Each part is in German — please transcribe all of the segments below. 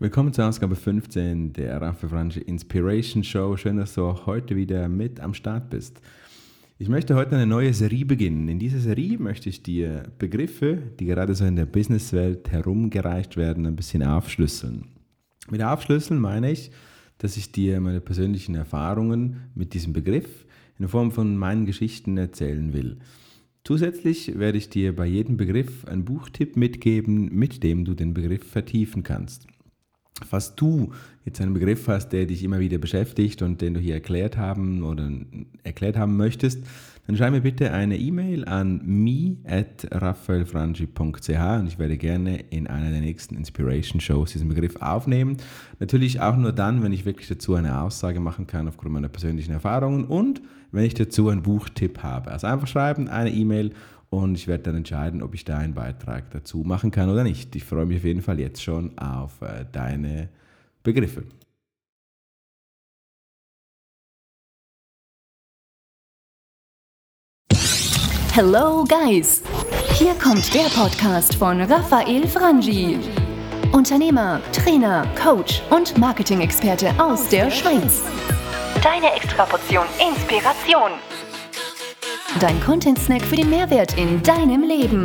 Willkommen zur Ausgabe 15 der Raffa Franchi Inspiration Show. Schön, dass du auch heute wieder mit am Start bist. Ich möchte heute eine neue Serie beginnen. In dieser Serie möchte ich dir Begriffe, die gerade so in der Businesswelt herumgereicht werden, ein bisschen aufschlüsseln. Mit Aufschlüsseln meine ich, dass ich dir meine persönlichen Erfahrungen mit diesem Begriff in Form von meinen Geschichten erzählen will. Zusätzlich werde ich dir bei jedem Begriff einen Buchtipp mitgeben, mit dem du den Begriff vertiefen kannst. Falls du jetzt einen Begriff hast, der dich immer wieder beschäftigt und den du hier erklärt haben oder erklärt haben möchtest, dann schreib mir bitte eine E-Mail an me@raphaelfranchi.ch und ich werde gerne in einer der nächsten Inspiration Shows diesen Begriff aufnehmen. Natürlich auch nur dann, wenn ich wirklich dazu eine Aussage machen kann aufgrund meiner persönlichen Erfahrungen und wenn ich dazu einen Buchtipp habe. Also einfach schreiben, eine E-Mail und ich werde dann entscheiden, ob ich da einen Beitrag dazu machen kann oder nicht. Ich freue mich auf jeden Fall jetzt schon auf äh, deine Begriffe. Hello Guys! Hier kommt der Podcast von Raphael Frangi. Unternehmer, Trainer, Coach und Marketing-Experte aus der Schweiz. Deine Extraportion Inspiration. Dein Content-Snack für den Mehrwert in deinem Leben.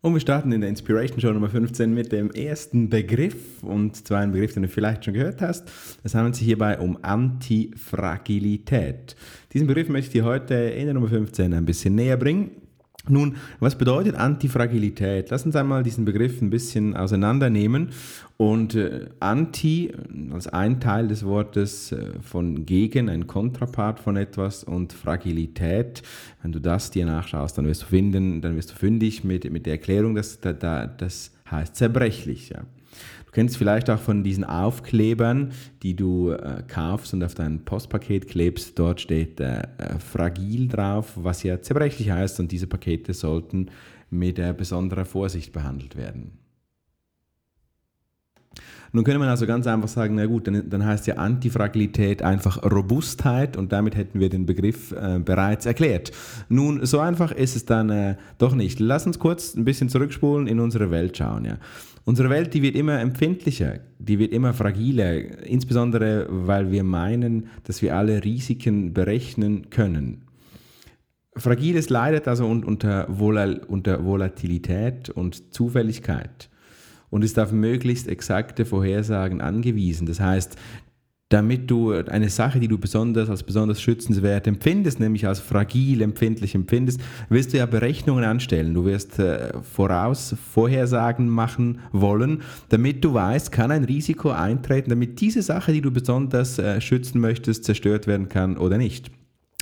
Und wir starten in der Inspiration Show Nummer 15 mit dem ersten Begriff, und zwar ein Begriff, den du vielleicht schon gehört hast. Es handelt sich hierbei um Antifragilität. Diesen Begriff möchte ich dir heute in der Nummer 15 ein bisschen näher bringen. Nun, was bedeutet Antifragilität? Lass uns einmal diesen Begriff ein bisschen auseinandernehmen. Und äh, Anti als ein Teil des Wortes äh, von gegen, ein Kontrapart von etwas und Fragilität, wenn du das dir nachschaust, dann wirst du finden, dann wirst du fündig mit, mit der Erklärung, dass da, da, das heißt zerbrechlich. Ja. Du kennst vielleicht auch von diesen Aufklebern, die du äh, kaufst und auf dein Postpaket klebst. Dort steht äh, äh, fragil drauf, was ja zerbrechlich heißt und diese Pakete sollten mit äh, besonderer Vorsicht behandelt werden. Nun könnte man also ganz einfach sagen, na gut, dann, dann heißt ja Antifragilität einfach Robustheit und damit hätten wir den Begriff äh, bereits erklärt. Nun, so einfach ist es dann äh, doch nicht. Lass uns kurz ein bisschen zurückspulen in unsere Welt schauen. Ja. Unsere Welt, die wird immer empfindlicher, die wird immer fragiler, insbesondere weil wir meinen, dass wir alle Risiken berechnen können. Fragiles leidet also unter, unter Volatilität und Zufälligkeit und ist auf möglichst exakte Vorhersagen angewiesen. Das heißt, damit du eine Sache, die du besonders als besonders schützenswert empfindest, nämlich als fragil empfindlich empfindest, wirst du ja Berechnungen anstellen. Du wirst äh, voraus Vorhersagen machen wollen, damit du weißt, kann ein Risiko eintreten, damit diese Sache, die du besonders äh, schützen möchtest, zerstört werden kann oder nicht.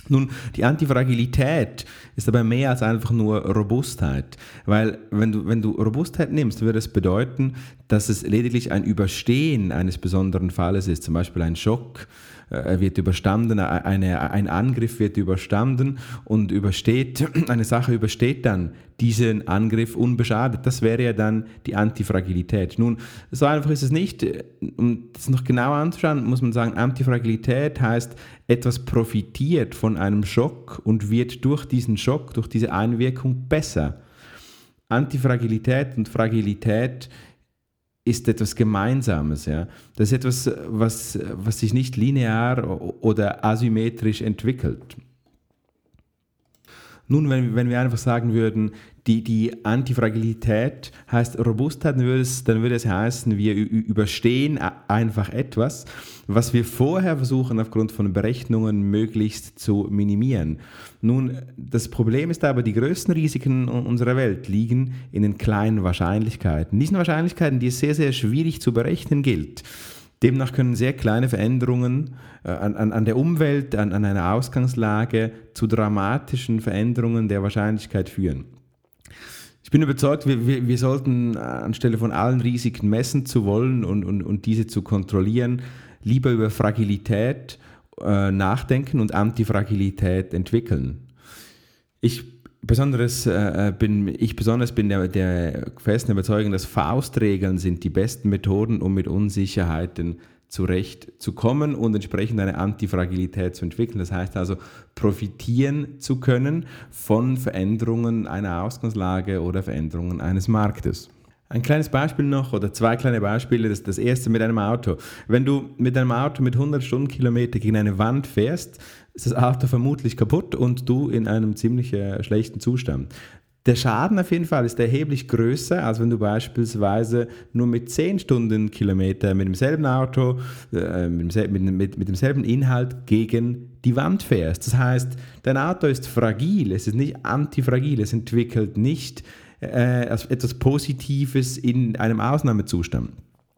Nun, die Antifragilität ist aber mehr als einfach nur Robustheit, weil wenn du, wenn du Robustheit nimmst, würde es bedeuten, dass es lediglich ein Überstehen eines besonderen Falles ist, zum Beispiel ein Schock, äh, wird überstanden, eine, ein Angriff wird überstanden und übersteht, eine Sache übersteht dann diesen Angriff unbeschadet. Das wäre ja dann die Antifragilität. Nun, so einfach ist es nicht. Um das noch genauer anzuschauen, muss man sagen, Antifragilität heißt, etwas profitiert von einem Schock und wird durch diesen Schock, durch diese Einwirkung besser. Antifragilität und Fragilität ist etwas Gemeinsames. Ja? Das ist etwas, was, was sich nicht linear oder asymmetrisch entwickelt. Nun, wenn, wenn wir einfach sagen würden, die, die Antifragilität heißt Robustheit, dann würde, es, dann würde es heißen, wir überstehen einfach etwas, was wir vorher versuchen aufgrund von Berechnungen möglichst zu minimieren. Nun, das Problem ist aber, die größten Risiken unserer Welt liegen in den kleinen Wahrscheinlichkeiten. Diesen Wahrscheinlichkeiten, die es sehr, sehr schwierig zu berechnen gilt. Demnach können sehr kleine Veränderungen äh, an, an, an, der Umwelt, an, an einer Ausgangslage zu dramatischen Veränderungen der Wahrscheinlichkeit führen. Ich bin überzeugt, wir, wir, wir, sollten anstelle von allen Risiken messen zu wollen und, und, und diese zu kontrollieren, lieber über Fragilität äh, nachdenken und Antifragilität entwickeln. Ich besonderes äh, bin ich besonders bin der, der festen Überzeugung, dass Faustregeln sind die besten Methoden, um mit Unsicherheiten zurechtzukommen und entsprechend eine Antifragilität zu entwickeln. Das heißt also, profitieren zu können von Veränderungen einer Ausgangslage oder Veränderungen eines Marktes. Ein kleines Beispiel noch oder zwei kleine Beispiele. Das, das erste mit einem Auto. Wenn du mit einem Auto mit 100 Stundenkilometer gegen eine Wand fährst, ist das Auto vermutlich kaputt und du in einem ziemlich äh, schlechten Zustand. Der Schaden auf jeden Fall ist erheblich größer, als wenn du beispielsweise nur mit 10 Stundenkilometer mit demselben Auto, äh, mit, demselben, mit, mit demselben Inhalt gegen die Wand fährst. Das heißt, dein Auto ist fragil, es ist nicht antifragil, es entwickelt nicht äh, etwas Positives in einem Ausnahmezustand.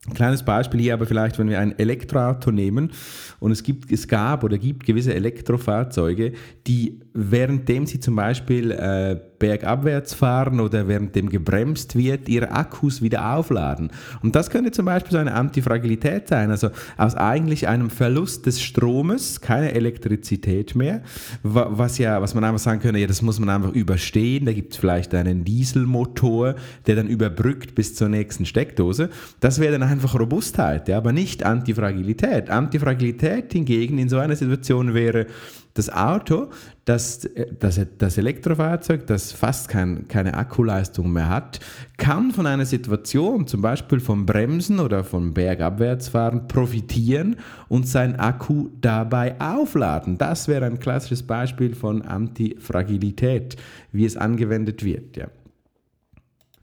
Ein kleines Beispiel hier aber vielleicht, wenn wir ein Elektroauto nehmen und es, gibt, es gab oder gibt gewisse Elektrofahrzeuge, die währenddem sie zum Beispiel äh, bergabwärts fahren oder währenddem gebremst wird, ihre Akkus wieder aufladen. Und das könnte zum Beispiel so eine Antifragilität sein, also aus eigentlich einem Verlust des Stromes, keine Elektrizität mehr, was ja, was man einfach sagen könnte, ja, das muss man einfach überstehen, da gibt es vielleicht einen Dieselmotor, der dann überbrückt bis zur nächsten Steckdose. Das wäre dann einfach Robustheit, ja, aber nicht Antifragilität. Antifragilität hingegen in so einer Situation wäre, das Auto, das, das, das Elektrofahrzeug, das fast kein, keine Akkuleistung mehr hat, kann von einer Situation, zum Beispiel vom Bremsen oder vom Bergabwärtsfahren, profitieren und sein Akku dabei aufladen. Das wäre ein klassisches Beispiel von Antifragilität, wie es angewendet wird. Ja.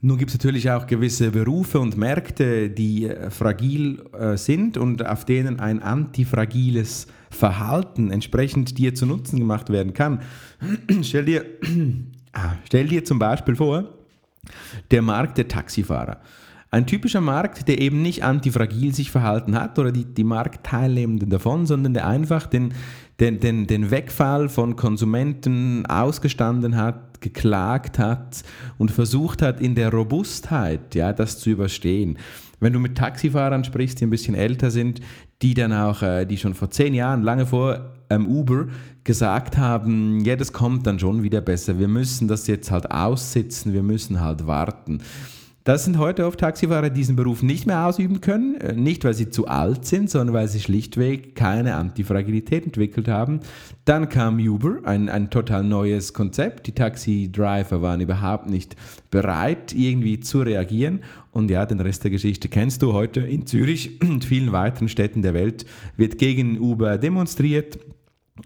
Nun gibt es natürlich auch gewisse Berufe und Märkte, die äh, fragil äh, sind und auf denen ein antifragiles Verhalten entsprechend dir zu Nutzen gemacht werden kann. stell, dir, ah, stell dir zum Beispiel vor, der Markt der Taxifahrer. Ein typischer Markt, der eben nicht antifragil sich verhalten hat oder die, die Marktteilnehmenden davon, sondern der einfach den, den, den, den Wegfall von Konsumenten ausgestanden hat, geklagt hat und versucht hat, in der Robustheit ja, das zu überstehen. Wenn du mit Taxifahrern sprichst, die ein bisschen älter sind, die dann auch, äh, die schon vor zehn Jahren, lange vor ähm, Uber, gesagt haben, ja, das kommt dann schon wieder besser. Wir müssen das jetzt halt aussitzen, wir müssen halt warten. Das sind heute oft Taxifahrer, die diesen Beruf nicht mehr ausüben können. Äh, nicht, weil sie zu alt sind, sondern weil sie schlichtweg keine Antifragilität entwickelt haben. Dann kam Uber, ein, ein total neues Konzept. Die Taxi-Driver waren überhaupt nicht bereit, irgendwie zu reagieren. Und ja, den Rest der Geschichte kennst du heute in Zürich und vielen weiteren Städten der Welt. Wird gegen Uber demonstriert.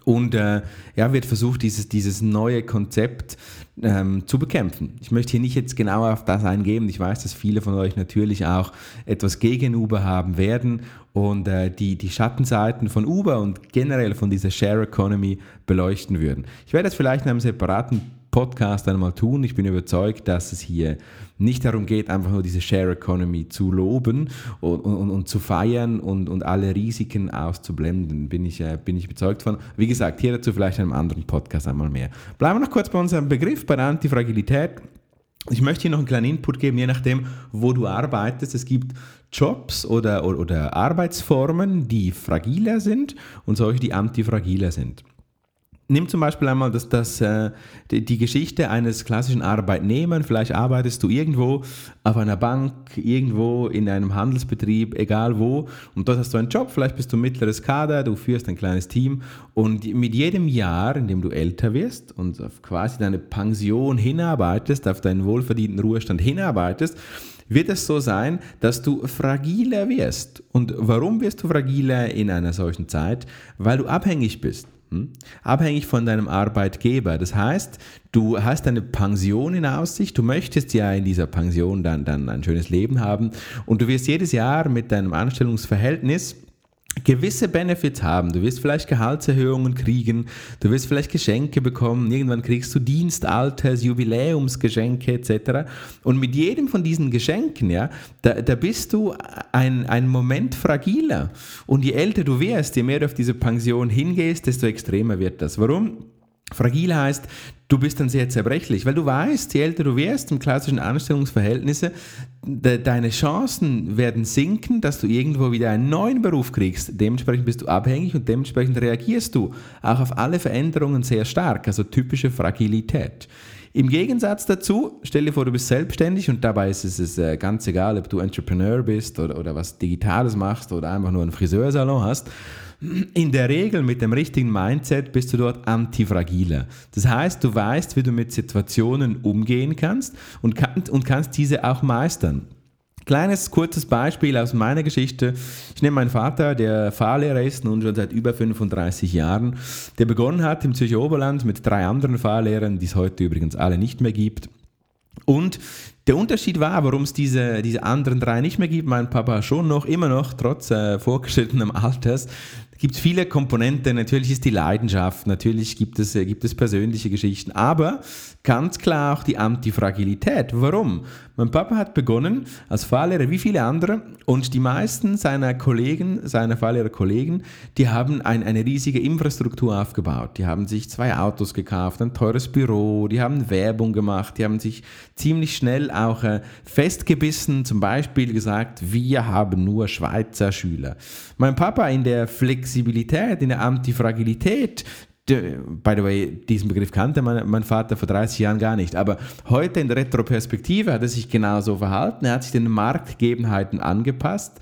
Und äh, ja, wird versucht, dieses, dieses neue Konzept ähm, zu bekämpfen. Ich möchte hier nicht jetzt genau auf das eingehen. Ich weiß, dass viele von euch natürlich auch etwas gegen Uber haben werden und äh, die, die Schattenseiten von Uber und generell von dieser Share Economy beleuchten würden. Ich werde das vielleicht in einem separaten Podcast einmal tun. Ich bin überzeugt, dass es hier nicht darum geht, einfach nur diese Share Economy zu loben und, und, und zu feiern und, und alle Risiken auszublenden. Bin ich, äh, bin ich überzeugt von. Wie gesagt, hier dazu vielleicht in einem anderen Podcast einmal mehr. Bleiben wir noch kurz bei unserem Begriff, bei der Antifragilität. Ich möchte hier noch einen kleinen Input geben, je nachdem, wo du arbeitest. Es gibt Jobs oder, oder, oder Arbeitsformen, die fragiler sind und solche, die antifragiler sind nimm zum Beispiel einmal das, das, äh, die, die, Geschichte eines klassischen Arbeitnehmers. Vielleicht arbeitest du irgendwo auf einer Bank, irgendwo in einem Handelsbetrieb, egal wo. Und dort hast du einen Job. Vielleicht bist du mittleres Kader, du führst ein kleines Team. Und mit jedem Jahr, in dem du älter wirst und auf quasi deine Pension hinarbeitest, auf deinen wohlverdienten Ruhestand hinarbeitest, wird es so sein, dass du fragiler wirst. Und warum wirst du fragiler in einer solchen Zeit? Weil du abhängig bist. Abhängig von deinem Arbeitgeber. Das heißt, du hast eine Pension in Aussicht, du möchtest ja in dieser Pension dann, dann ein schönes Leben haben und du wirst jedes Jahr mit deinem Anstellungsverhältnis gewisse Benefits haben. Du wirst vielleicht Gehaltserhöhungen kriegen, du wirst vielleicht Geschenke bekommen, irgendwann kriegst du Dienstalters, Jubiläumsgeschenke etc. Und mit jedem von diesen Geschenken, ja, da, da bist du ein, ein Moment fragiler. Und je älter du wirst, je mehr du auf diese Pension hingehst, desto extremer wird das. Warum? Fragil heißt, du bist dann sehr zerbrechlich, weil du weißt, je älter du wirst im klassischen Anstellungsverhältnisse, de deine Chancen werden sinken, dass du irgendwo wieder einen neuen Beruf kriegst. Dementsprechend bist du abhängig und dementsprechend reagierst du auch auf alle Veränderungen sehr stark, also typische Fragilität. Im Gegensatz dazu, stell dir vor, du bist selbstständig und dabei ist es äh, ganz egal, ob du Entrepreneur bist oder, oder was Digitales machst oder einfach nur einen Friseursalon hast in der Regel mit dem richtigen Mindset bist du dort antifragiler. Das heißt, du weißt, wie du mit Situationen umgehen kannst und, kann, und kannst diese auch meistern. Kleines, kurzes Beispiel aus meiner Geschichte. Ich nehme meinen Vater, der Fahrlehrer ist, nun schon seit über 35 Jahren, der begonnen hat im Zürcher Oberland mit drei anderen Fahrlehrern, die es heute übrigens alle nicht mehr gibt. Und der Unterschied war, warum es diese, diese anderen drei nicht mehr gibt, mein Papa schon noch, immer noch, trotz äh, vorgeschrittenem Alters, gibt viele Komponenten. Natürlich ist die Leidenschaft, natürlich gibt es, äh, gibt es persönliche Geschichten, aber ganz klar auch die Antifragilität. Warum? Mein Papa hat begonnen als Fahrlehrer wie viele andere und die meisten seiner Kollegen, seiner Fahrlehrerkollegen, die haben ein, eine riesige Infrastruktur aufgebaut. Die haben sich zwei Autos gekauft, ein teures Büro, die haben Werbung gemacht, die haben sich ziemlich schnell auch äh, festgebissen, zum Beispiel gesagt, wir haben nur Schweizer Schüler. Mein Papa in der Flexibilität, in der Antifragilität, by the way, diesen Begriff kannte mein, mein, Vater vor 30 Jahren gar nicht. Aber heute in der Retroperspektive hat er sich genauso verhalten. Er hat sich den Marktgegebenheiten angepasst.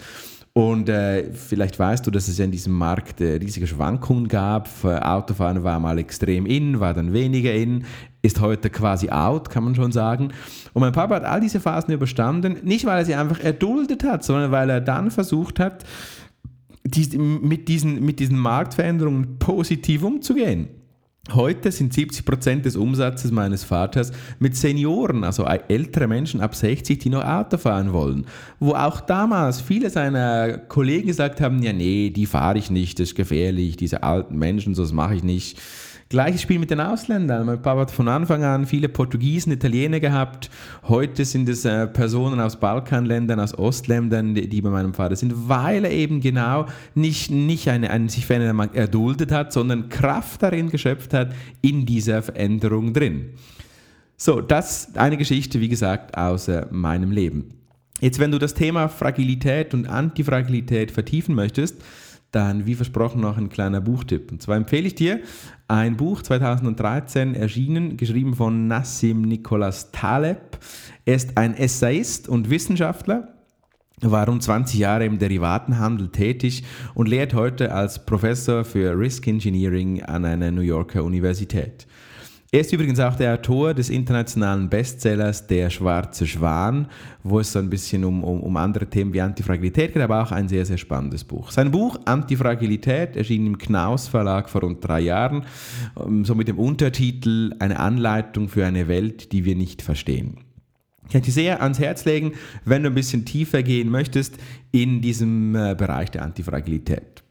Und äh, vielleicht weißt du, dass es ja in diesem Markt äh, riesige Schwankungen gab. Autofahren war mal extrem in, war dann weniger in, ist heute quasi out, kann man schon sagen. Und mein Papa hat all diese Phasen überstanden, nicht weil er sie einfach erduldet hat, sondern weil er dann versucht hat, die, mit, diesen, mit diesen Marktveränderungen positiv umzugehen. Heute sind 70 Prozent des Umsatzes meines Vaters mit Senioren, also ältere Menschen ab 60, die noch Auto fahren wollen. Wo auch damals viele seiner Kollegen gesagt haben, ja nee, die fahre ich nicht, das ist gefährlich, diese alten Menschen, so das mache ich nicht. Gleiches Spiel mit den Ausländern. Mein Papa hat von Anfang an viele Portugiesen, Italiener gehabt. Heute sind es äh, Personen aus Balkanländern, aus Ostländern, die, die, bei meinem Vater sind, weil er eben genau nicht, nicht eine, eine, sich Veränderung erduldet hat, sondern Kraft darin geschöpft hat, in dieser Veränderung drin. So, das eine Geschichte, wie gesagt, aus äh, meinem Leben. Jetzt, wenn du das Thema Fragilität und Antifragilität vertiefen möchtest, dann wie versprochen noch ein kleiner Buchtipp. Und zwar empfehle ich dir ein Buch 2013 erschienen, geschrieben von Nassim Nicholas Taleb. Er ist ein Essayist und Wissenschaftler, war rund 20 Jahre im Derivatenhandel tätig und lehrt heute als Professor für Risk Engineering an einer New Yorker Universität. Er ist übrigens auch der Autor des internationalen Bestsellers Der schwarze Schwan, wo es so ein bisschen um, um, um andere Themen wie Antifragilität geht, aber auch ein sehr, sehr spannendes Buch. Sein Buch Antifragilität erschien im Knaus Verlag vor rund drei Jahren, ähm, so mit dem Untertitel Eine Anleitung für eine Welt, die wir nicht verstehen. Ich kann dir sehr ans Herz legen, wenn du ein bisschen tiefer gehen möchtest in diesem äh, Bereich der Antifragilität.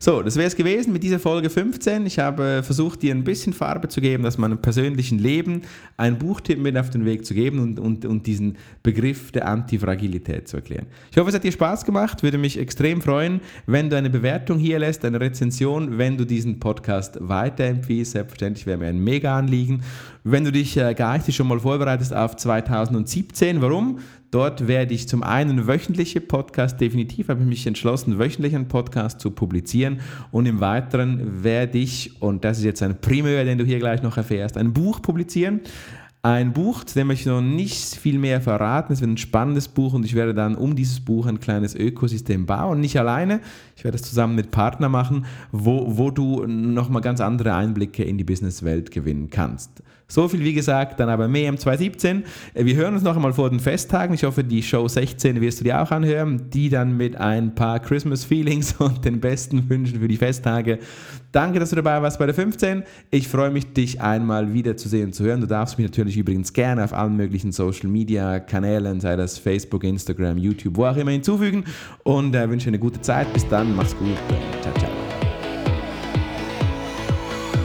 So, das wäre es gewesen mit dieser Folge 15. Ich habe versucht, dir ein bisschen Farbe zu geben, aus meinem persönlichen Leben einen Buchtipp mit auf den Weg zu geben und, und, und diesen Begriff der Antifragilität zu erklären. Ich hoffe, es hat dir Spaß gemacht. Würde mich extrem freuen, wenn du eine Bewertung hier lässt, eine Rezension, wenn du diesen Podcast weiterempfiehlst. Selbstverständlich wäre mir ein mega Anliegen. Wenn du dich äh, geistig schon mal vorbereitest auf 2017, warum? Dort werde ich zum einen wöchentliche Podcast, definitiv habe ich mich entschlossen, wöchentlich einen Podcast zu publizieren und im Weiteren werde ich, und das ist jetzt ein Primär, den du hier gleich noch erfährst, ein Buch publizieren. Ein Buch, zu dem ich noch nicht viel mehr verraten. Es wird ein spannendes Buch und ich werde dann um dieses Buch ein kleines Ökosystem bauen. Nicht alleine, ich werde es zusammen mit Partnern machen, wo, wo du nochmal ganz andere Einblicke in die Businesswelt gewinnen kannst. So viel wie gesagt, dann aber mehr im 2017. Äh, wir hören uns noch einmal vor den Festtagen. Ich hoffe, die Show 16 wirst du dir auch anhören. Die dann mit ein paar Christmas Feelings und den besten Wünschen für die Festtage. Danke, dass du dabei warst bei der 15. Ich freue mich, dich einmal wieder zu sehen und zu hören. Du darfst mich natürlich übrigens gerne auf allen möglichen Social Media Kanälen, sei das Facebook, Instagram, YouTube, wo auch immer hinzufügen. Und äh, wünsche eine gute Zeit. Bis dann, mach's gut. Ciao, ciao.